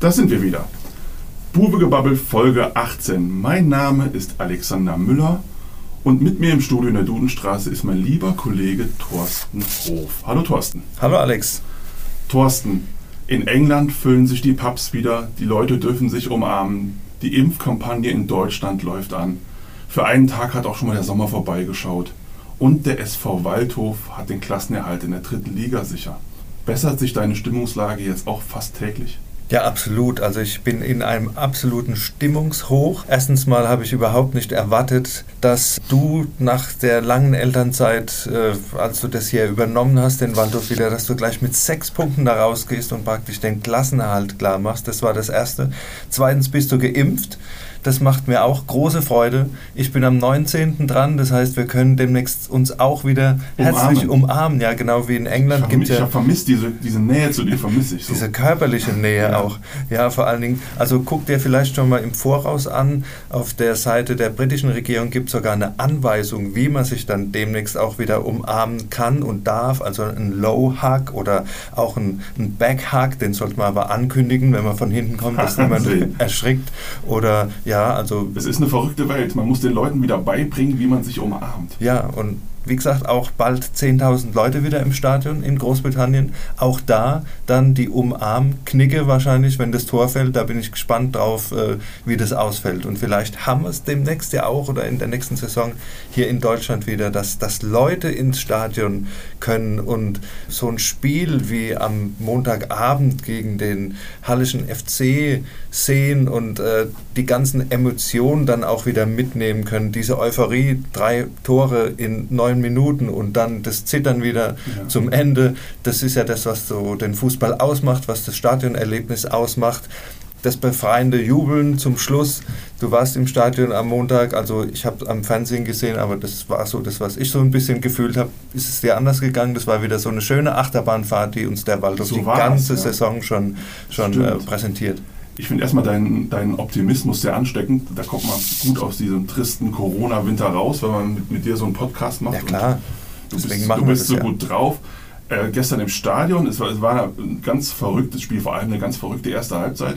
Da sind wir wieder. Bubegebabbel Folge 18. Mein Name ist Alexander Müller und mit mir im Studio in der Dudenstraße ist mein lieber Kollege Thorsten Hof. Hallo Thorsten. Hallo Alex. Thorsten, in England füllen sich die Pubs wieder, die Leute dürfen sich umarmen, die Impfkampagne in Deutschland läuft an. Für einen Tag hat auch schon mal der Sommer vorbeigeschaut. Und der SV Waldhof hat den Klassenerhalt in der dritten Liga sicher. Bessert sich deine Stimmungslage jetzt auch fast täglich? Ja, absolut. Also ich bin in einem absoluten Stimmungshoch. Erstens mal habe ich überhaupt nicht erwartet, dass du nach der langen Elternzeit, äh, als du das hier übernommen hast, den Waldhof wieder, dass du gleich mit sechs Punkten da rausgehst und praktisch den Klassenerhalt klar machst. Das war das Erste. Zweitens bist du geimpft. Das macht mir auch große Freude. Ich bin am 19. dran, das heißt, wir können demnächst uns auch wieder umarmen. herzlich umarmen. Ja, genau wie in England. Ich habe ja, vermisst diese, diese Nähe zu dir, vermisse ich so. Diese körperliche Nähe ja. auch. Ja, vor allen Dingen, also guck dir vielleicht schon mal im Voraus an, auf der Seite der britischen Regierung gibt es sogar eine Anweisung, wie man sich dann demnächst auch wieder umarmen kann und darf. Also ein Low-Hug oder auch ein, ein Back-Hug, den sollte man aber ankündigen, wenn man von hinten kommt, dass niemand erschrickt. Oder ja, also. Es ist eine verrückte Welt. Man muss den Leuten wieder beibringen, wie man sich umarmt. Ja, und wie gesagt, auch bald 10.000 Leute wieder im Stadion in Großbritannien. Auch da dann die Umarmknicke wahrscheinlich, wenn das Tor fällt. Da bin ich gespannt drauf, äh, wie das ausfällt. Und vielleicht haben wir es demnächst ja auch oder in der nächsten Saison hier in Deutschland wieder, dass, dass Leute ins Stadion können und so ein Spiel wie am Montagabend gegen den Hallischen FC sehen und äh, die ganzen Emotionen dann auch wieder mitnehmen können. Diese Euphorie, drei Tore in neun neun Minuten und dann das Zittern wieder ja. zum Ende. Das ist ja das, was so den Fußball ausmacht, was das Stadionerlebnis ausmacht. Das befreiende Jubeln zum Schluss. Du warst im Stadion am Montag, also ich habe am Fernsehen gesehen, aber das war so das, was ich so ein bisschen gefühlt habe. Ist es dir anders gegangen? Das war wieder so eine schöne Achterbahnfahrt, die uns der Waldorf so die ganze ja. Saison schon, schon äh, präsentiert ich finde erstmal deinen, deinen Optimismus sehr ansteckend. Da kommt man gut aus diesem tristen Corona-Winter raus, wenn man mit, mit, dir so einen Podcast macht. Ja, klar. Du Deswegen bist, du bist so ja. gut drauf. Äh, gestern im Stadion, es war, es war ein ganz verrücktes Spiel, vor allem eine ganz verrückte erste Halbzeit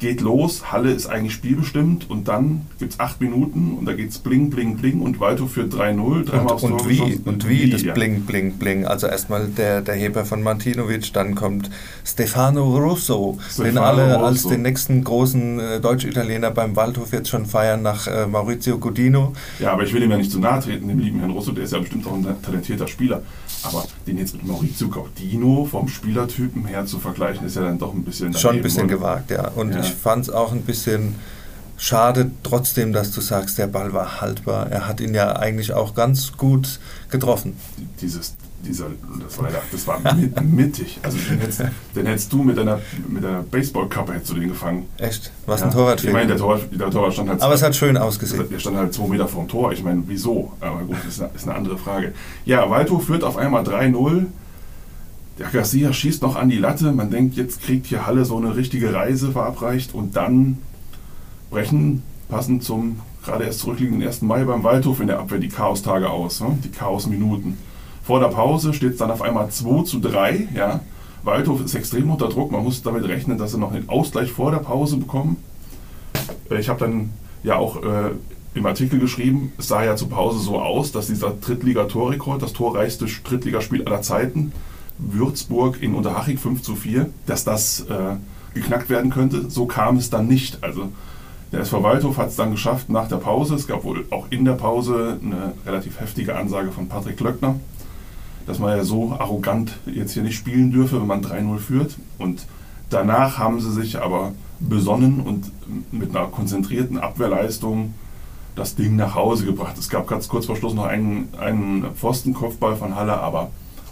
geht los, Halle ist eigentlich spielbestimmt und dann gibt es acht Minuten und da geht es bling, bling, bling und Waldhof führt 3-0, dreimal aufs und, wie, und wie, wie das ja. bling, bling, bling. Also erstmal der, der Heber von Martinovic, dann kommt Stefano Russo, Stefano den alle Russo. als den nächsten großen äh, Deutsch-Italiener beim Waldhof jetzt schon feiern nach äh, Maurizio Godino. Ja, aber ich will ihm ja nicht zu nahe treten, dem lieben Herrn Russo, der ist ja bestimmt auch ein talentierter Spieler. Aber den jetzt mit Maurizio Godino vom Spielertypen her zu vergleichen, ist ja dann doch ein bisschen... Schon ein bisschen gewagt, ja. Und ja. ich fand es auch ein bisschen schade trotzdem, dass du sagst, der Ball war haltbar. Er hat ihn ja eigentlich auch ganz gut getroffen. Dieses, dieser, das war, das war mittig. Also den hättest, den hättest du mit deiner, mit deiner Baseballkappe hättest du den gefangen. Echt? Was ja. ein Torwart Ich meine, der Torwart, der Torwart stand halt. Aber es hat schön ausgesehen. Der stand halt zwei Meter vom Tor. Ich meine, wieso? Aber gut, das ist eine, ist eine andere Frage. Ja, Waldhof führt auf einmal 3-0. Der Garcia schießt noch an die Latte. Man denkt, jetzt kriegt hier Halle so eine richtige Reise verabreicht und dann brechen passend zum gerade erst zurückliegenden 1. Mai beim Waldhof in der Abwehr die Chaostage aus, die Chaosminuten. Vor der Pause steht es dann auf einmal 2 zu 3. Ja? Waldhof ist extrem unter Druck. Man muss damit rechnen, dass sie noch einen Ausgleich vor der Pause bekommen. Äh, ich habe dann ja auch äh, im Artikel geschrieben, es sah ja zur Pause so aus, dass dieser Drittliga-Torrekord, das torreichste Drittligaspiel aller Zeiten, Würzburg in Unterhaching 5 zu 4, dass das äh, geknackt werden könnte. So kam es dann nicht. Also der SV Waldhof hat es dann geschafft nach der Pause. Es gab wohl auch in der Pause eine relativ heftige Ansage von Patrick Löckner, dass man ja so arrogant jetzt hier nicht spielen dürfe, wenn man 3-0 führt. Und danach haben sie sich aber besonnen und mit einer konzentrierten Abwehrleistung das Ding nach Hause gebracht. Es gab ganz kurz vor Schluss noch einen, einen Pfostenkopfball von Halle, aber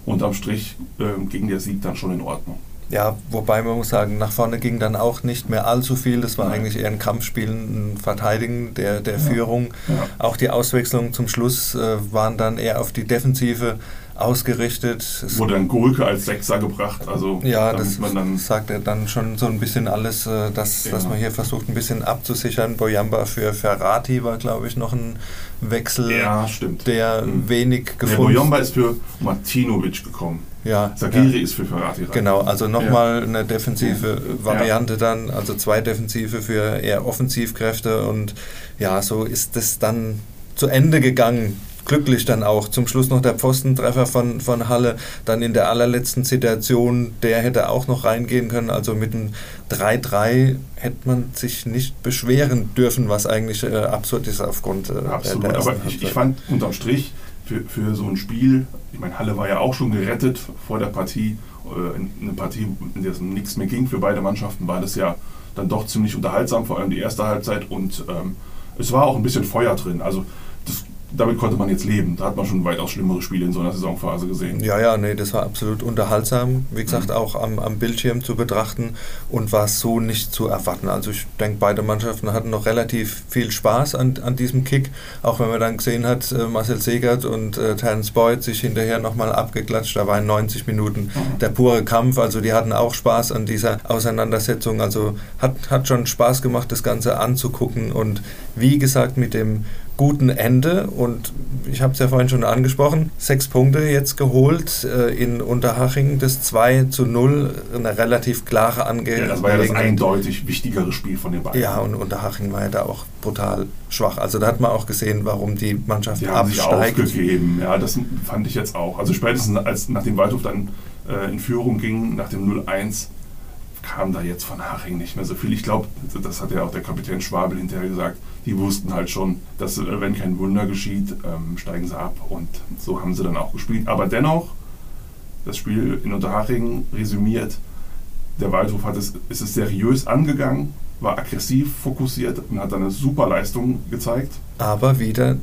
unterm Strich äh, ging der Sieg dann schon in Ordnung. Ja, wobei man muss sagen, nach vorne ging dann auch nicht mehr allzu viel. Das war Nein. eigentlich eher ein Kampfspiel, ein Verteidigen der, der ja. Führung. Ja. Auch die Auswechslungen zum Schluss äh, waren dann eher auf die Defensive ausgerichtet. Es Wurde dann Gulke als Sechser gebracht. Also ja, das sagt er dann schon so ein bisschen alles, äh, dass, ja. dass man hier versucht, ein bisschen abzusichern. Boyamba für Ferrati war, glaube ich, noch ein Wechsel, ja, der mhm. wenig gefunden hat. Boyamba ist für Martinovic gekommen. Ja, Sagiri ja. ist für Ferrati rein. Genau, also nochmal eine defensive Variante dann, also zwei Defensive für eher Offensivkräfte und ja, so ist das dann zu Ende gegangen. Glücklich dann auch. Zum Schluss noch der Pfostentreffer von, von Halle. Dann in der allerletzten Situation, der hätte auch noch reingehen können. Also mit einem 3-3 hätte man sich nicht beschweren dürfen, was eigentlich äh, absurd ist aufgrund äh, Absolut, der, der aber ich, ich fand unterm Strich für, für so ein Spiel, ich meine, Halle war ja auch schon gerettet vor der Partie, äh, in- eine Partie, in der es um nichts mehr ging für beide Mannschaften, war das ja dann doch ziemlich unterhaltsam, vor allem die erste Halbzeit und ähm, es war auch ein bisschen Feuer drin, also damit konnte man jetzt leben, da hat man schon weitaus schlimmere Spiele in so einer Saisonphase gesehen. Ja, ja, nee, das war absolut unterhaltsam, wie gesagt, Mhm. auch am, am Bildschirm zu betrachten und war so nicht zu erwarten. Also ich denke, beide Mannschaften hatten noch relativ viel Spaß an, an diesem Kick, auch wenn man dann gesehen hat, äh, Marcel Segert und äh, Terence Boyd sich hinterher nochmal abgeklatscht, da waren 90 Minuten Mhm. der pure Kampf, also die hatten auch Spaß an dieser Auseinandersetzung, also hat, hat schon Spaß gemacht, das Ganze anzugucken und wie gesagt, mit dem guten Ende und ich habe es ja vorhin schon angesprochen, sechs Punkte jetzt geholt äh, in Unterhaching, das 2 zu 0, eine relativ klare Ange Ja, das war ja das Angelegenheit. eindeutig wichtigere Spiel von den beiden. Ja, und Unterhaching war ja da auch brutal schwach. Also da hat man auch gesehen, warum die Mannschaft Die haben sich absteigt. aufgegeben, ja, das fand ich jetzt auch. Also spätestens als nachdem Waldhof dann äh, in Führung ging, nach dem 0-1, kam da jetzt von Haching nicht mehr so viel. Ich glaube, das hat ja auch der Kapitän Schwabel hinterher gesagt, die wussten halt schon, dass äh, wenn kein Wunder geschieht, ähm, steigen sie ab und so haben sie dann auch gespielt. Aber dennoch, das Spiel in Unterhaching resümiert, der Waldhof hat es, ist es seriös angegangen, war aggressiv fokussiert und hat dann eine super Leistung gezeigt. Aber wieder,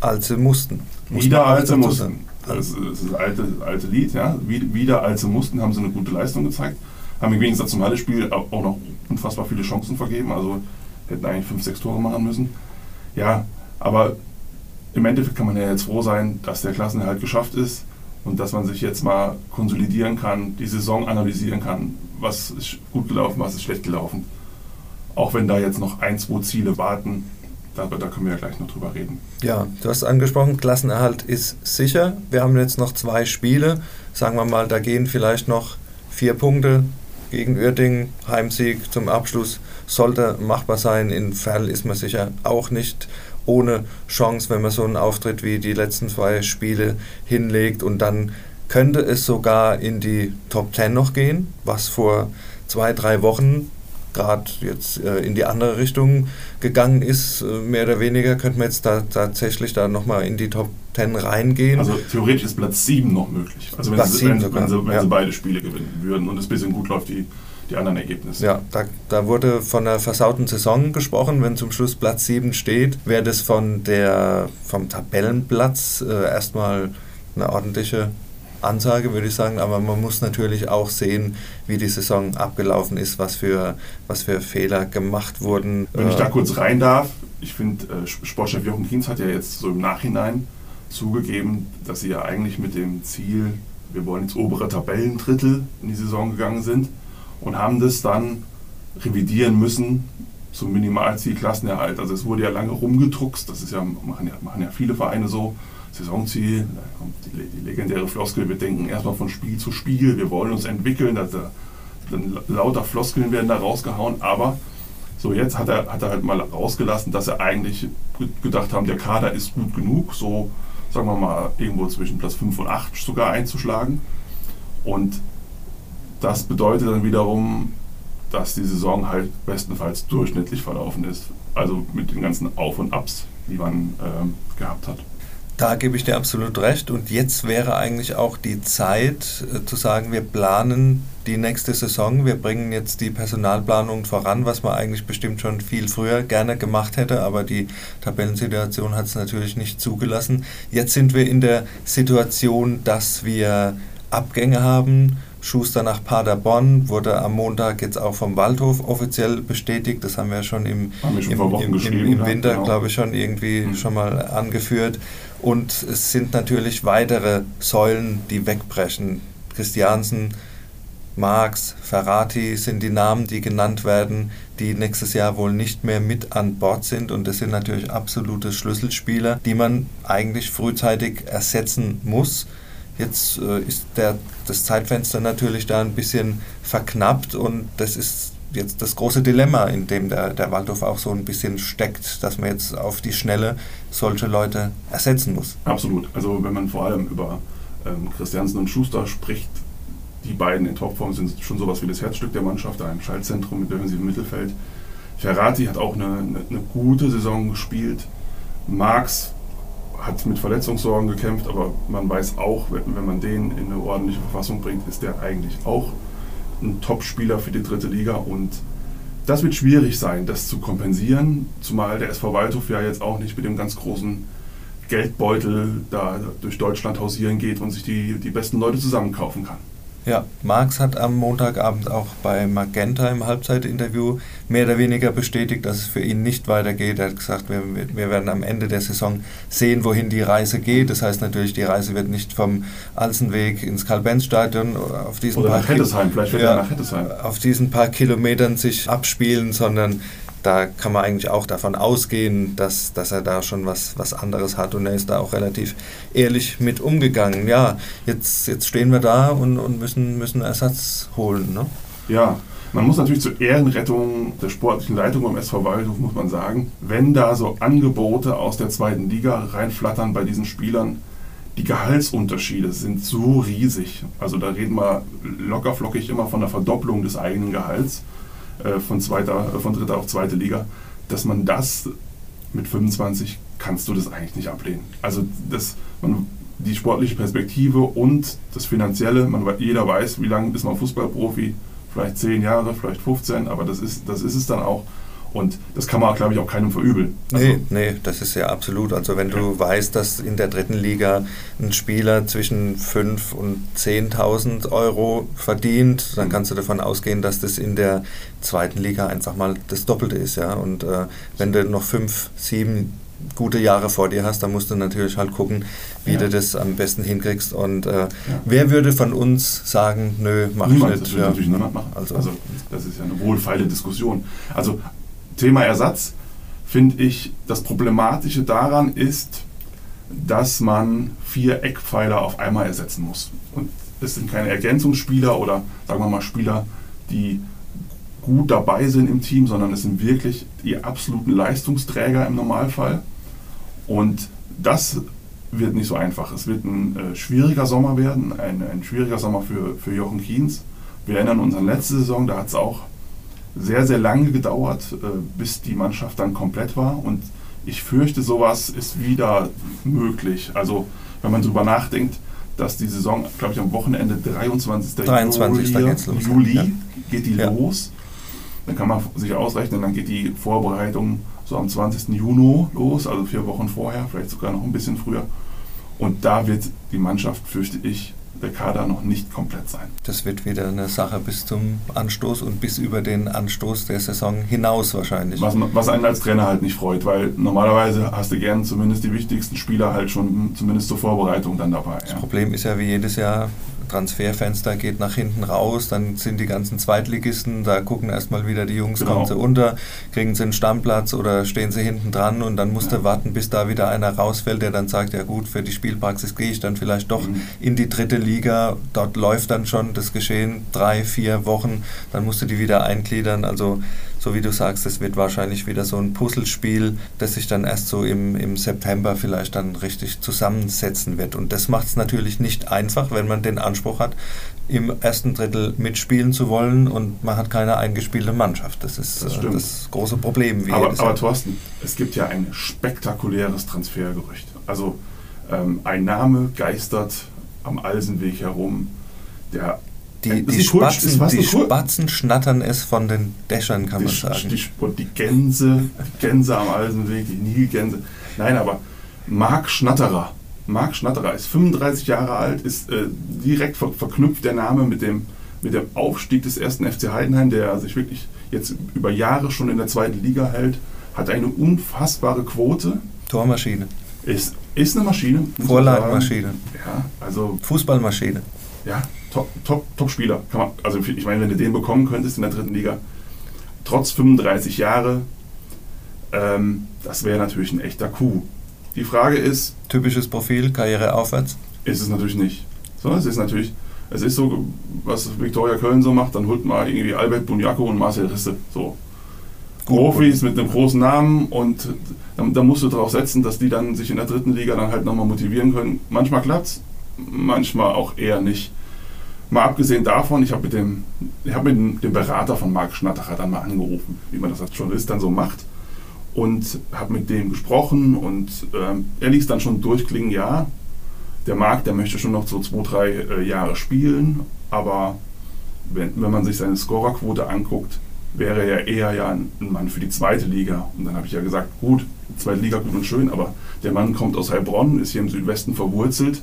als sie mussten. Muss Wieder als sie mussten. Das ist das alte, alte Lied, ja. Wie- Wieder als sie mussten, haben sie eine gute Leistung gezeigt. Haben im Gegensatz zum Halle-Spiel auch auch noch unfassbar viele Chancen vergeben. Also hätten eigentlich fünf, sechs Tore machen müssen. Ja, aber im Endeffekt kann man ja jetzt froh sein, dass der Klassenerhalt geschafft ist und dass man sich jetzt mal konsolidieren kann, die Saison analysieren kann, was ist gut gelaufen, was ist schlecht gelaufen. Auch wenn da jetzt noch ein, zwei Ziele warten, da, da können wir ja gleich noch drüber reden. Ja, du hast angesprochen, Klassenerhalt ist sicher. Wir haben jetzt noch zwei Spiele. Sagen wir mal, da gehen vielleicht noch vier Punkte gegen Uerdingen. Heimsieg zum Abschluss sollte machbar sein. In Ferl ist man sicher auch nicht ohne Chance, wenn man so einen Auftritt wie die letzten zwei Spiele hinlegt. Und dann könnte es sogar in die Top 10 noch gehen, was vor zwei, drei Wochen gerade jetzt äh, in die andere Richtung gegangen ist, äh, mehr oder weniger, könnte man jetzt da tatsächlich da nochmal in die Top 10 reingehen. Also theoretisch ist Platz 7 noch möglich. Also wenn, sie, wenn, wenn, sie, wenn ja. sie beide Spiele gewinnen würden und es ein bisschen gut läuft, die, die anderen Ergebnisse. ja, da, da wurde von einer versauten Saison gesprochen. Wenn zum Schluss Platz 7 steht, wäre das von der, vom Tabellenplatz äh, erstmal eine ordentliche Ansage, würde ich sagen. Aber man muss natürlich auch sehen, wie die Saison abgelaufen ist, was für, was für Fehler gemacht wurden. Wenn ich Äh, da kurz rein darf, ich finde, äh, Sportchef Jochen Kienz hat ja jetzt so im Nachhinein zugegeben, dass sie ja eigentlich mit dem Ziel, wir wollen ins obere Tabellendrittel in die Saison gegangen sind und haben das dann revidieren müssen zum Minimalziel Klassenerhalt. Also es wurde ja lange rumgedruckst, das ist ja, machen ja, machen ja viele Vereine so. Saisonziel, da kommt die, die legendäre Floskel, wir denken erstmal von Spiel zu Spiel, wir wollen uns entwickeln, da, da, dann lauter Floskeln werden da rausgehauen, aber so, jetzt hat er, hat er halt mal rausgelassen, dass er eigentlich ge- gedacht haben, der Kader ist gut genug, so sagen wir mal irgendwo zwischen Platz 5 und 8 sogar einzuschlagen. Und das bedeutet dann wiederum, dass die Saison halt bestenfalls durchschnittlich verlaufen ist. Also mit den ganzen Auf und Abs, die man ähm, gehabt hat. Da gebe ich dir absolut recht. Und jetzt wäre eigentlich auch die Zeit äh, zu sagen, wir planen die nächste Saison. Wir bringen jetzt die Personalplanung voran, was man eigentlich bestimmt schon viel früher gerne gemacht hätte. Aber die Tabellensituation hat es natürlich nicht zugelassen. Jetzt sind wir in der Situation, dass wir Abgänge haben. Schuster nach Paderborn wurde am Montag jetzt auch vom Waldhof offiziell bestätigt. Das haben wir schon im, Haben wir schon im, im, im, im ja, Winter, genau. glaube ich, schon irgendwie Mhm. schon mal angeführt. Und es sind natürlich weitere Säulen, die wegbrechen. Christiansen, Marx, Ferrati sind die Namen, die genannt werden, die nächstes Jahr wohl nicht mehr mit an Bord sind. Und das sind natürlich absolute Schlüsselspieler, die man eigentlich frühzeitig ersetzen muss. Jetzt äh, ist der, das Zeitfenster natürlich da ein bisschen verknappt und das ist jetzt das große Dilemma, in dem der, der Waldhof auch so ein bisschen steckt, dass man jetzt auf die Schnelle solche Leute ersetzen muss. Absolut. Also wenn man vor allem über ähm, Christiansen und Schuster spricht, die beiden in Topform sind schon sowas wie das Herzstück der Mannschaft, im Schaltzentrum mit defensivem Mittelfeld. Ferrati hat auch eine, eine, eine gute Saison gespielt. Marx hat mit Verletzungssorgen gekämpft, aber man weiß auch, wenn, wenn man den in eine ordentliche Verfassung bringt, ist der eigentlich auch ein Top-Spieler für die dritte Liga und das wird schwierig sein, das zu kompensieren, zumal der SV Waldhof ja jetzt auch nicht mit dem ganz großen Geldbeutel da durch Deutschland hausieren geht und sich die, die besten Leute zusammenkaufen kann. Ja, Marx hat am Montagabend auch bei Magenta im Halbzeitinterview mehr oder weniger bestätigt, dass es für ihn nicht weitergeht. Er hat gesagt, wir, wir werden am Ende der Saison sehen, wohin die Reise geht. Das heißt natürlich, die Reise wird nicht vom Alsenweg ins Karl-Benz-Stadion auf diesen Oder paar nach Hettesheim, vielleicht wird ja, er nach Hettesheim. auf diesen paar Kilometern sich abspielen, sondern da kann man eigentlich auch davon ausgehen, dass, dass er da schon was, was anderes hat und er ist da auch relativ ehrlich mit umgegangen. Ja, jetzt, jetzt stehen wir da und, und müssen, müssen Ersatz holen. Ne? Ja, man muss natürlich zur Ehrenrettung der sportlichen Leitung beim SV Waldhof, muss man sagen, wenn da so Angebote aus der zweiten Liga reinflattern bei diesen Spielern, die Gehaltsunterschiede sind so riesig. Also da reden wir lockerflockig immer von der Verdopplung des eigenen Gehalts von, zweiter, äh, von dritter auf zweite Liga, dass man das mit 25 kannst du das eigentlich nicht ablehnen. Also das, man, die sportliche Perspektive und das Finanzielle, man, jeder weiß, wie lange ist man Fußballprofi, vielleicht 10 Jahre, vielleicht 15, aber das ist, das ist es dann auch. Und das kann man, glaube ich, auch keinem verübeln. Also nee, nee, das ist ja absolut. Also wenn du ja. weißt, dass in der dritten Liga ein Spieler zwischen 5.000 und 10.000 Euro verdient, dann kannst du davon ausgehen, dass das in der zweiten Liga einfach mal das Doppelte ist. Ja? Und äh, wenn du noch fünf, sieben gute Jahre vor dir hast, dann musst du natürlich halt gucken, wie ja. du das am besten hinkriegst. Und äh, ja. wer würde von uns sagen, nö, mach niemand, ich nicht. Das würde ja. natürlich niemand machen. Also, also das ist ja eine wohlfeile Diskussion. Also Thema Ersatz finde ich, das Problematische daran ist, dass man vier Eckpfeiler auf einmal ersetzen muss. Und es sind keine Ergänzungsspieler oder sagen wir mal Spieler, die gut dabei sind im Team, sondern es sind wirklich die absoluten Leistungsträger im Normalfall. Und das wird nicht so einfach. Es wird ein äh, schwieriger Sommer werden, ein, ein schwieriger Sommer für, für Jochen Kienz. Wir erinnern uns an letzte Saison, da hat es auch sehr, sehr lange gedauert, äh, bis die Mannschaft dann komplett war. Und ich fürchte, sowas ist wieder möglich. Also, wenn man darüber nachdenkt, dass die Saison, glaube ich, am Wochenende 23. 23. Juli, los, Juli ja. geht die ja. los. Dann kann man sich ausrechnen, dann geht die Vorbereitung so am 20. Juni los, also vier Wochen vorher, vielleicht sogar noch ein bisschen früher. Und da wird die Mannschaft, fürchte ich, der Kader noch nicht komplett sein. Das wird wieder eine Sache bis zum Anstoß und bis über den Anstoß der Saison hinaus wahrscheinlich. Was, was einen als Trainer halt nicht freut, weil normalerweise hast du gern zumindest die wichtigsten Spieler halt schon zumindest zur Vorbereitung dann dabei. Das ja. Problem ist ja wie jedes Jahr, Transferfenster geht nach hinten raus, dann sind die ganzen Zweitligisten, da gucken erstmal wieder die Jungs, genau. kommen sie unter, kriegen sie einen Stammplatz oder stehen sie hinten dran und dann musst du warten, bis da wieder einer rausfällt, der dann sagt, ja gut, für die Spielpraxis gehe ich dann vielleicht doch mhm. in die dritte Liga, dort läuft dann schon das Geschehen drei, vier Wochen, dann musst du die wieder eingliedern, also so wie du sagst, es wird wahrscheinlich wieder so ein Puzzlespiel, das sich dann erst so im, im September vielleicht dann richtig zusammensetzen wird. Und das macht es natürlich nicht einfach, wenn man den Anspruch hat, im ersten Drittel mitspielen zu wollen und man hat keine eingespielte Mannschaft. Das ist das, äh, das große Problem. Wie aber, aber Thorsten, es gibt ja ein spektakuläres Transfergerücht. Also ähm, ein Name geistert am Alsenweg herum, der die, die, Spatzen, die Spatzen, schnattern es von den Dächern, kann man sagen. Die, die, Gänse, Gänse am Alsenweg, die Nilgänse. Nein, aber Marc Schnatterer. Marc Schnatterer ist 35 Jahre alt, ist äh, direkt ver verknüpft der Name mit dem, mit dem Aufstieg des ersten FC Heidenheim, der sich wirklich jetzt über Jahre schon in der zweiten Liga hält, hat eine unfassbare Quote. Tormaschine. Ist, ist eine Maschine. Vorlagenmaschine. Ja, also. Fußballmaschine. Ja, Top, Top, Top man, also ich meine, wenn du den bekommen könntest in der dritten Liga, trotz 35 Jahre, ähm, das wäre natürlich ein echter Coup. Die Frage ist. Typisches Profil, Karriere aufwärts? Ist es natürlich nicht. Sondern es ist natürlich, es ist so, was Viktoria Köln so macht, dann holt mal irgendwie Albert Bunjako und Marcel Risse. So. Profis mit einem großen Namen und dann musst du darauf setzen, dass die dann sich in der dritten Liga dann halt nochmal motivieren können. Manchmal klappt's, manchmal auch eher nicht. Mal abgesehen davon, ich habe mit dem, habe mit dem Berater von Marc Schnattacher dann mal angerufen, wie man das als Journalist dann so macht und habe mit dem gesprochen und ähm, er ließ dann schon durchklingen, ja, der Marc, der möchte schon noch so zwei, drei äh, Jahre spielen, aber wenn, wenn man sich seine Scorerquote anguckt, wäre er eher ja ein Mann für die zweite Liga. Und dann habe ich ja gesagt, gut, zweite Liga gut und schön, aber der Mann kommt aus Heilbronn, ist hier im Südwesten verwurzelt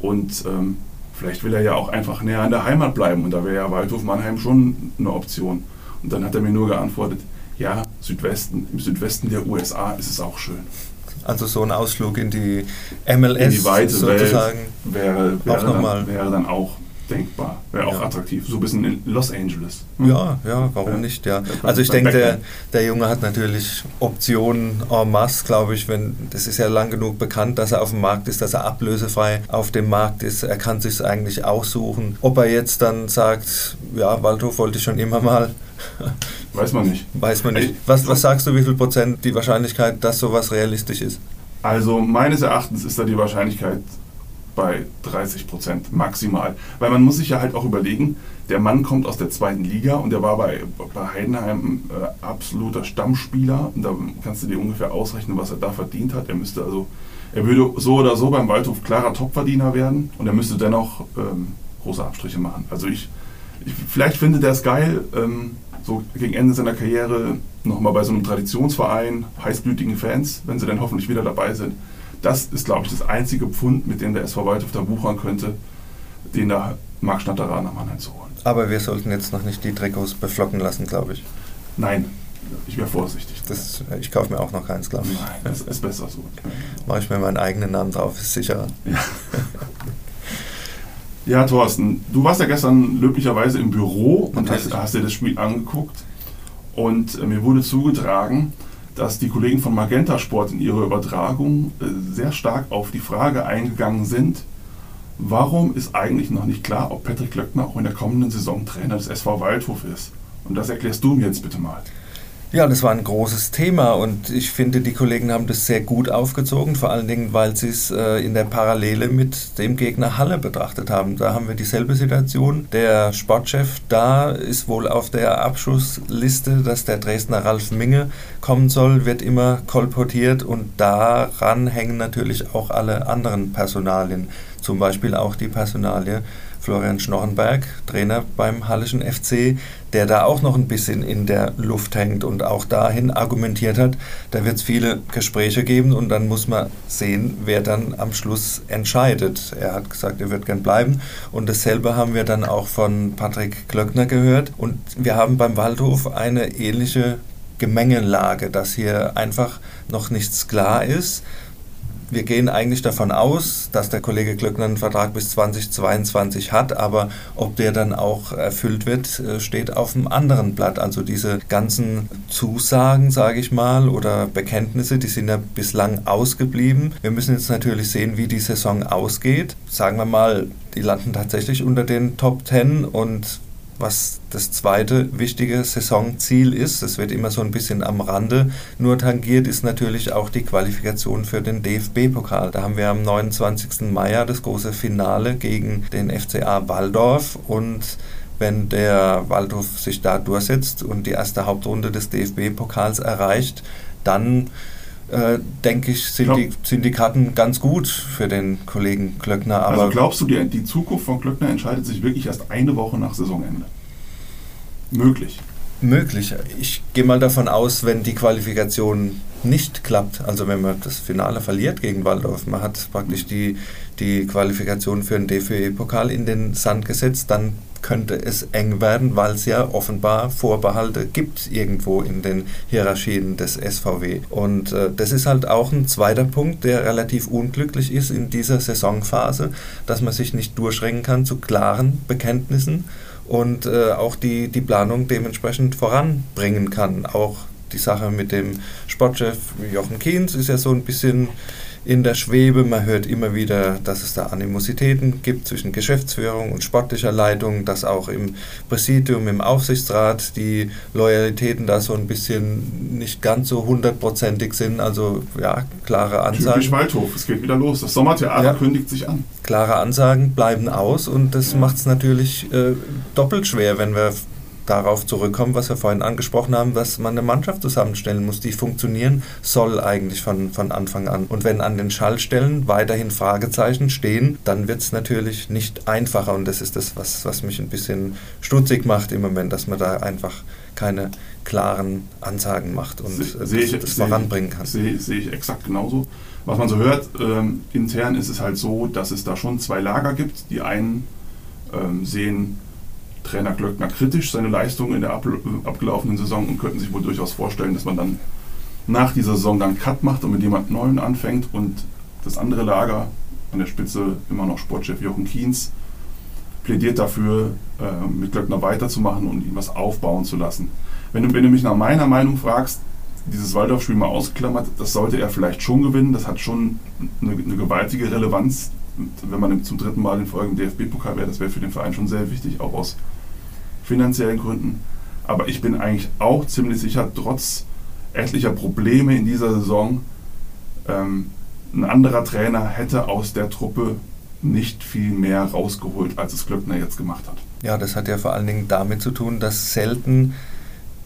und ähm, vielleicht will er ja auch einfach näher an der Heimat bleiben und da wäre ja Waldhof Mannheim schon eine Option. Und dann hat er mir nur geantwortet, ja, Südwesten, im Südwesten der USA ist es auch schön. Also so ein Ausflug in die MLS in die weite sozusagen Welt wäre, wäre, dann, wäre dann auch denkbar. Wäre auch ja. attraktiv. So ein bisschen in Los Angeles. Hm? Ja, ja, warum ja. nicht, ja. Also ich denke, der, der Junge hat natürlich Optionen en masse, glaube ich, wenn, das ist ja lang genug bekannt, dass er auf dem Markt ist, dass er ablösefrei auf dem Markt ist. Er kann sich eigentlich aussuchen. Ob er jetzt dann sagt, ja, Waldhof wollte ich schon immer mal. Weiß man nicht. Weiß man nicht. Was, was sagst du, wie viel Prozent die Wahrscheinlichkeit, dass sowas realistisch ist? Also meines Erachtens ist da die Wahrscheinlichkeit bei 30 Prozent maximal. Weil man muss sich ja halt auch überlegen, der Mann kommt aus der zweiten Liga und der war bei, bei Heidenheim äh, absoluter Stammspieler. Und da kannst du dir ungefähr ausrechnen, was er da verdient hat. Er müsste also, er würde so oder so beim Waldhof klarer Topverdiener werden und er müsste dennoch ähm, große Abstriche machen. Also ich, ich vielleicht findet er es geil, ähm, so gegen Ende seiner Karriere nochmal bei so einem Traditionsverein, heißblütigen Fans, wenn sie dann hoffentlich wieder dabei sind, das ist, glaube ich, das einzige Pfund, mit dem der SV Waldhof da wuchern könnte, den da Marc Schnatterer nach Mannheim zu holen. Aber wir sollten jetzt noch nicht die Trikots beflocken lassen, glaube ich. Nein, ich wäre vorsichtig. Das, ich kaufe mir auch noch keins, glaube ich. Nein, das ist besser so. Mache ich mir meinen eigenen Namen drauf, ist sicherer. Ja. ja, Thorsten, du warst ja gestern löblicherweise im Büro und hast, hast, dir das Spiel angeguckt. Und äh, mir wurde zugetragen, dass die Kollegen von Magenta Sport in ihrer Übertragung äh, sehr stark auf die Frage eingegangen sind, warum ist eigentlich noch nicht klar, ob Patrick Löckner auch in der kommenden Saison Trainer des SV Waldhof ist. Und das erklärst du mir jetzt bitte mal. Ja, das war ein großes Thema und ich finde, die Kollegen haben das sehr gut aufgezogen, vor allen Dingen, weil sie es äh, in der Parallele mit dem Gegner Halle betrachtet haben. Da haben wir dieselbe Situation. Der Sportchef da ist wohl auf der Abschussliste, dass der Dresdner Ralf Minge kommen soll, wird immer kolportiert und daran hängen natürlich auch alle anderen Personalien, zum Beispiel auch die Personalie Florian Schnorrenberg, Trainer beim Hallischen FC, der da auch noch ein bisschen in der Luft hängt und auch dahin argumentiert hat, da wird es viele Gespräche geben und dann muss man sehen, wer dann am Schluss entscheidet. Er hat gesagt, er wird gern bleiben und dasselbe haben wir dann auch von Patrick Klöckner gehört und wir haben beim Waldhof eine ähnliche Gemengelage, dass hier einfach noch nichts klar ist wir gehen eigentlich davon aus, dass der Kollege Glöckner einen Vertrag bis 2022 hat, aber ob der dann auch erfüllt wird, äh, steht auf einem anderen Blatt. Also diese ganzen Zusagen, sage ich mal, oder Bekenntnisse, die sind ja bislang ausgeblieben. Wir müssen jetzt natürlich sehen, wie die Saison ausgeht. Sagen wir mal, die landen tatsächlich unter den Top 10 und was das zweite wichtige Saisonziel ist. Es wird immer so ein bisschen am Rande nur tangiert, ist natürlich auch die Qualifikation für den DFB-Pokal. Da haben wir am 29. Mai das große Finale gegen den FCA Waldorf und wenn der Waldhof sich da durchsetzt und die erste Hauptrunde des DFB-Pokals erreicht, dann äh, denke ich, sind, Glaub, die, sind die Karten ganz gut für den Kollegen Klöckner. Aber also glaubst du, die, die Zukunft von Klöckner entscheidet sich wirklich erst eine Woche nach Saisonende? Möglich. Möglich. Ich gehe mal davon aus, wenn die Qualifikation nicht klappt, also wenn man das Finale verliert gegen Waldorf, man hat praktisch die, die Qualifikation für den DFB-Pokal in den Sand gesetzt, dann könnte es eng werden, weil es ja offenbar Vorbehalte gibt irgendwo in den Hierarchien des SVW. Und äh, das ist halt auch ein zweiter Punkt, der relativ unglücklich ist in dieser Saisonphase, dass man sich nicht durchringen kann zu klaren Bekenntnissen und äh, auch die, die Planung dementsprechend voranbringen kann. Auch die Sache mit dem Sportchef Jochen Kienz ist ja so ein bisschen in der Schwebe. Man hört immer wieder, dass es da Animositäten gibt zwischen Geschäftsführung und sportlicher Leitung, dass auch im Präsidium, im Aufsichtsrat die Loyalitäten da so ein bisschen nicht ganz so hundertprozentig sind. Also ja, klare Ansagen. Typisch Waldhof, es geht wieder los. Das Sommertheater ja. kündigt sich an. Klare Ansagen bleiben aus und das macht es natürlich äh, doppelt schwer, wenn wir darauf zurückkommen, was wir vorhin angesprochen haben, dass man eine Mannschaft zusammenstellen muss, die funktionieren soll eigentlich von, von Anfang an. Und wenn an den Schallstellen weiterhin Fragezeichen stehen, dann wird es natürlich nicht einfacher. Und das ist das, was, was mich ein bisschen stutzig macht im Moment, dass man da einfach keine klaren Ansagen macht und Se, das, ich, das voranbringen kann. Sehe seh ich exakt genauso. Was man so hört, ähm, intern ist es halt so, dass es da schon zwei Lager gibt. Die einen ähm, sehen Trainer Glöckner kritisch seine Leistung in der abgelaufenen Saison und könnten sich wohl durchaus vorstellen, dass man dann nach dieser Saison dann Cut macht und mit jemand Neuen anfängt und das andere Lager, an der Spitze immer noch Sportchef Jochen Kienz, plädiert dafür, äh, mit Glöckner weiterzumachen und ihn was aufbauen zu lassen. Wenn du, wenn du mich nach meiner Meinung fragst, dieses Waldorf-Spiel mal ausklammert, das sollte er vielleicht schon gewinnen. Das hat schon eine, eine gewaltige Relevanz. Wenn man zum dritten Mal in Folge im DFB-Pokal wäre, das wäre für den Verein schon sehr wichtig, auch aus finanziellen Gründen. Aber ich bin eigentlich auch ziemlich sicher, trotz etlicher Probleme in dieser Saison, ähm, ein anderer Trainer hätte aus der Truppe nicht viel mehr rausgeholt, als es Glöckner jetzt gemacht hat. Ja, das hat ja vor allen Dingen damit zu tun, dass selten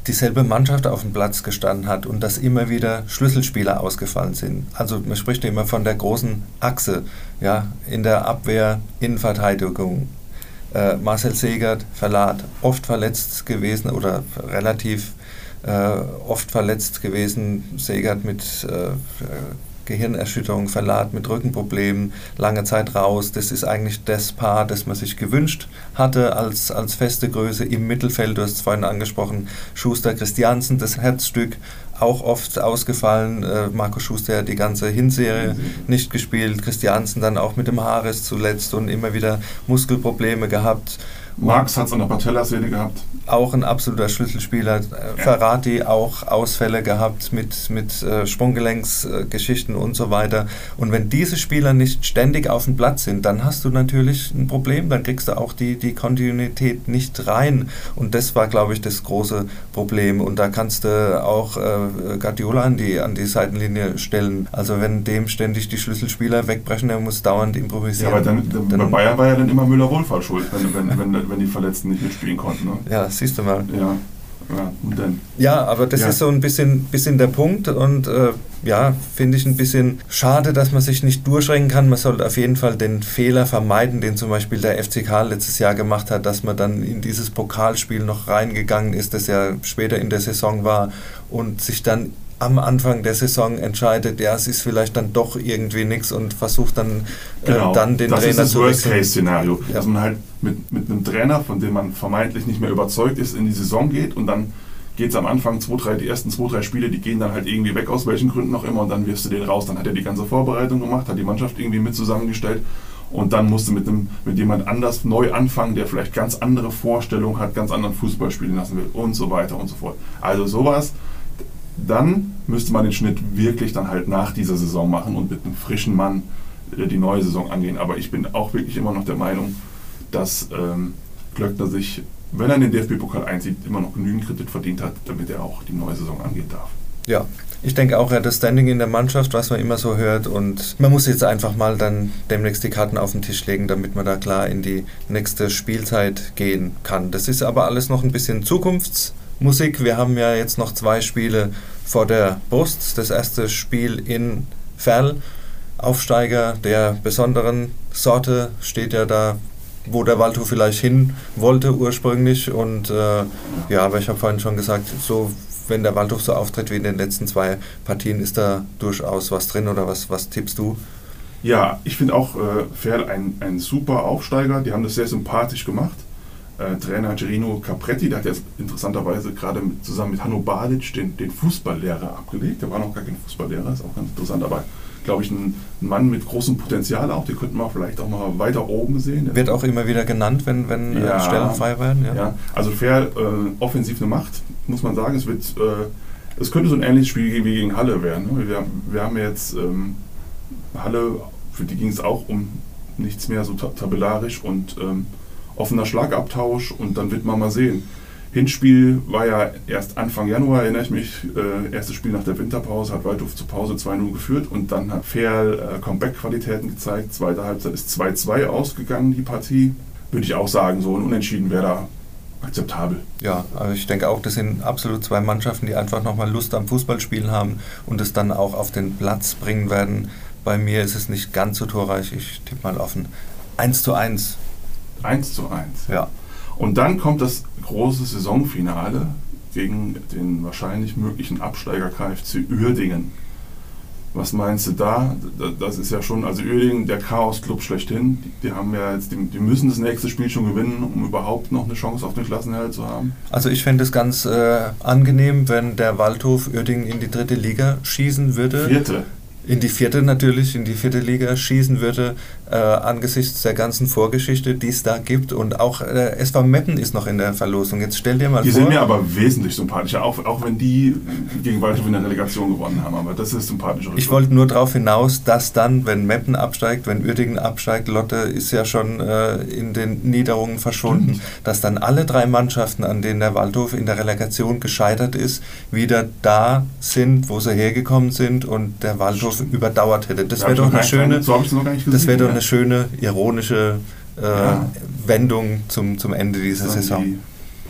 dieselbe Mannschaft auf dem Platz gestanden hat und dass immer wieder Schlüsselspieler ausgefallen sind. Also man spricht immer von der großen Achse ja, in der Abwehr, Innenverteidigung, äh, Marcel Segert, Verlat, oft verletzt gewesen oder relativ äh, oft verletzt gewesen. Segert mit äh, Gehirnerschütterung, Verlat mit Rückenproblemen, lange Zeit raus. Das ist eigentlich das Paar, das man sich gewünscht hatte als, als feste Größe im Mittelfeld. Du hast es vorhin angesprochen, Schuster Christiansen, das Herzstück auch oft ausgefallen. Äh, Marco Schuster hat die ganze Hinserie nicht gespielt. Christiansen dann auch mit dem Haares zuletzt und immer wieder Muskelprobleme gehabt. Marx hat es an der Patellasehne gehabt. Auch ein absoluter Schlüsselspieler. Ja. Ferrati auch Ausfälle gehabt mit, mit äh, Sprunggelenksgeschichten äh, und so weiter. Und wenn diese Spieler nicht ständig auf dem Platz sind, dann hast du natürlich ein Problem. Dann kriegst du auch die, die Kontinuität nicht rein. Und das war, glaube ich, das große Problem. Und da kannst du auch äh, Guardiola an die, an die Seitenlinie stellen. Also wenn dem ständig die Schlüsselspieler wegbrechen, der muss dauernd improvisieren. Ja, aber dann, dann, bei Bayern war ja dann immer Müller-Wohlfahrt schuld, wenn, wenn, wenn wenn die Verletzten nicht mitspielen konnten. Ne? Ja, siehst du mal. Ja. Ja, und dann. ja, aber das ja. ist so ein bisschen, bisschen der Punkt und äh, ja, finde ich ein bisschen schade, dass man sich nicht durchschränken kann. Man sollte auf jeden Fall den Fehler vermeiden, den zum Beispiel der FCK letztes Jahr gemacht hat, dass man dann in dieses Pokalspiel noch reingegangen ist, das ja später in der Saison war und sich dann am Anfang der Saison entscheidet, ja, es ist vielleicht dann doch irgendwie nichts und versucht dann, äh, genau, äh, dann den das Trainer ist das zu Worst-Case-Szenario, ja. dass man halt mit, mit einem Trainer, von dem man vermeintlich nicht mehr überzeugt ist, in die Saison geht und dann geht es am Anfang, zwei, drei, die ersten zwei, drei Spiele, die gehen dann halt irgendwie weg, aus welchen Gründen auch immer, und dann wirfst du den raus. Dann hat er die ganze Vorbereitung gemacht, hat die Mannschaft irgendwie mit zusammengestellt und dann musst du mit, dem, mit jemand anders neu anfangen, der vielleicht ganz andere Vorstellungen hat, ganz anderen Fußball spielen lassen will und so weiter und so fort. Also sowas dann müsste man den Schnitt wirklich dann halt nach dieser Saison machen und mit einem frischen Mann äh, die neue Saison angehen. Aber ich bin auch wirklich immer noch der Meinung, dass ähm, Glöckner sich, wenn er in den DFB-Pokal einzieht, immer noch genügend Kredit verdient hat, damit er auch die neue Saison angehen darf. Ja, ich denke auch, er hat das Standing in der Mannschaft, was man immer so hört. Und man muss jetzt einfach mal dann demnächst die Karten auf den Tisch legen, damit man da klar in die nächste Spielzeit gehen kann. Das ist aber alles noch ein bisschen Zukunfts- Musik. Wir haben ja jetzt noch zwei Spiele vor der Brust. Das erste Spiel in Ferl, Aufsteiger der besonderen Sorte, steht ja da, wo der Waldhof vielleicht hin wollte ursprünglich. Und äh, ja, aber ich habe vorhin schon gesagt, so wenn der Waldhof so auftritt wie in den letzten zwei Partien, ist da durchaus was drin oder was, was tippst du? Ja, ich finde auch äh, Ferl ein, ein super Aufsteiger. Die haben das sehr sympathisch gemacht äh, Trainer Gerino Capretti, der hat jetzt interessanterweise gerade mit, zusammen mit Hanno Balic den, den Fußballlehrer abgelegt. Der war noch gar kein Fußballlehrer, ist auch ganz interessant, aber glaube ich, ein, Mann mit großem Potenzial auch. Den könnten wir vielleicht auch mal weiter oben sehen. Wird auch immer wieder genannt, wenn, wenn äh, ja, Stellen frei werden. Ja, ja. also fair äh, offensiv eine Macht, muss man sagen. Es wird, äh, es könnte so ein ähnliches Spiel wie gegen Halle werden. Ne? Wir, wir haben jetzt ähm, Halle, für die ging es auch um nichts mehr so tabellarisch und ähm, offener Schlagabtausch und dann wird man mal sehen. Hinspiel war ja erst Anfang Januar, erinnere ich mich, äh, erstes Spiel nach der Winterpause, hat Waldhof zur Pause 2-0 geführt und dann hat Ferl äh, Comeback-Qualitäten gezeigt. Zweite Halbzeit ist 2-2 ausgegangen, die Partie. Würde ich auch sagen, so ein Unentschieden wäre da akzeptabel. Ja, also ich denke auch, das sind absolut zwei Mannschaften, die einfach nochmal Lust am Fußballspielen haben und es dann auch auf den Platz bringen werden. Bei mir ist es nicht ganz so torreich. Ich tippe mal auf ein 1 zu 1. 1 zu 1. Ja. Und dann kommt das große Saisonfinale gegen den wahrscheinlich möglichen Absteiger KFC Uerdingen. Was meinst du da? Das ist ja schon, also Uerdingen, der Chaos-Club schlechthin. Die, die, haben ja jetzt, die, die, müssen das nächste Spiel schon gewinnen, um überhaupt noch eine Chance auf den Klassenerhalt zu haben. Also ich fände es ganz äh, angenehm, wenn der Waldhof Uerdingen in die dritte Liga schießen würde. Vierte in die vierte natürlich, in die vierte Liga schießen würde, äh, angesichts der ganzen Vorgeschichte, die es da gibt. Und auch äh, SV Meppen ist noch in der Verlosung. Jetzt stell dir mal die vor. Die sind mir aber wesentlich sympathischer, auch, auch wenn die gegen Waldhof in der Relegation gewonnen haben. Aber das ist sympathischer. Ich wollte nur darauf hinaus, dass dann, wenn Meppen absteigt, wenn Uerdingen absteigt, Lotte ist ja schon äh, in den Niederungen verschwunden, Stimmt. dass dann alle drei Mannschaften, an denen der Waldhof in der Relegation gescheitert ist, wieder da sind, wo sie hergekommen sind und der Waldhof überdauert hätte. Das wäre doch eine schöne, so das wäre doch eine schöne ironische äh, ja. Wendung zum, zum Ende dieser Saison. Die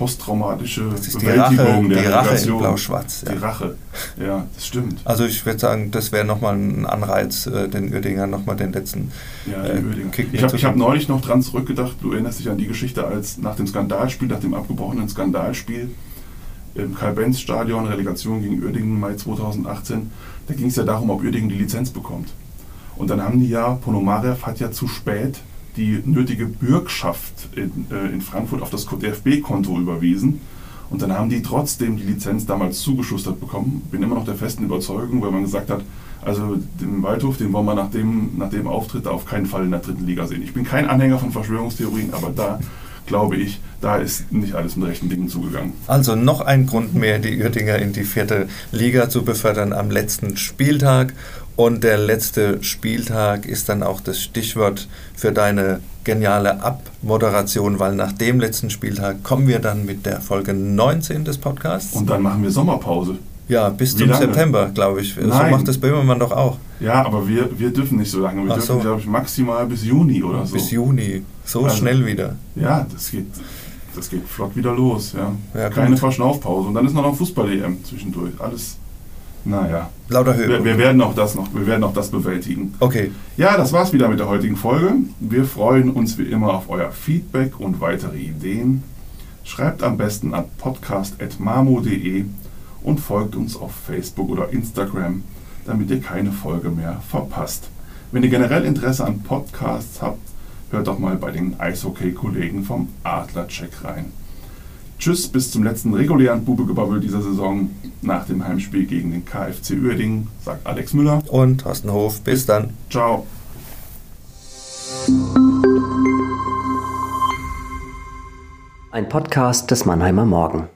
posttraumatische das ist die Rache, der die Rache in Blau-Schwarz. Ja. Die Rache, ja, das stimmt. Also ich würde sagen, das wäre nochmal ein Anreiz, äh, den Uerdingern nochmal den letzten ja, äh, Kick Ich habe hab neulich noch dran zurückgedacht, du erinnerst dich an die Geschichte, als nach dem Skandalspiel, nach dem abgebrochenen Skandalspiel im Karl-Benz-Stadion, Relegation gegen Uerdingen Mai 2018, da ging es ja darum, ob Uerdingen die Lizenz bekommt. Und dann haben die ja, Ponomarev hat ja zu spät die nötige Bürgschaft in, äh, in Frankfurt auf das DFB-Konto überwiesen. Und dann haben die trotzdem die Lizenz damals zugeschustert bekommen. Bin immer noch der festen Überzeugung, weil man gesagt hat, also den Waldhof, den wollen wir nach dem, nach dem Auftritt auf keinen Fall in der dritten Liga sehen. Ich bin kein Anhänger von Verschwörungstheorien, aber da glaube ich, da ist nicht alles mit rechten Dingen zugegangen. Also noch ein Grund mehr, die Uerdinger in die vierte Liga zu befördern am letzten Spieltag. Und der letzte Spieltag ist dann auch das Stichwort für deine geniale Abmoderation, weil nach dem letzten Spieltag kommen wir dann mit der Folge 19 des Podcasts. Und dann machen wir Sommerpause. Ja, bis Wie zum lange? September, glaube ich. Nein. So macht das Böhmermann doch auch. Ja, aber wir, wir dürfen nicht so lange. Wir Ach dürfen, so. glaube ich, maximal bis Juni oder so. Bis Juni. So also, schnell wieder. Ja, das geht, das geht flott wieder los. Ja. ja Keine Verschnaufpause. Und dann ist noch ein Fußball-EM zwischendurch. Alles, naja. Lauter Höhe. Wir, wir, werden auch das noch, wir werden auch das bewältigen. Okay. Ja, das war's wieder mit der heutigen Folge. Wir freuen uns wie immer auf euer Feedback und weitere Ideen. Schreibt am besten an podcast.mamo.de und folgt uns auf Facebook oder Instagram, damit ihr keine Folge mehr verpasst. Wenn ihr generell Interesse an Podcasts habt, hört doch mal bei den Eishockey-Kollegen vom Adler-Check rein. Tschüss, bis zum letzten regulären Bubegebabbel dieser Saison nach dem Heimspiel gegen den KFC Uerdingen, sagt Alex Müller. Und Thorsten Hof. Bis dann. Ciao. Ein Podcast des Mannheimer Morgen.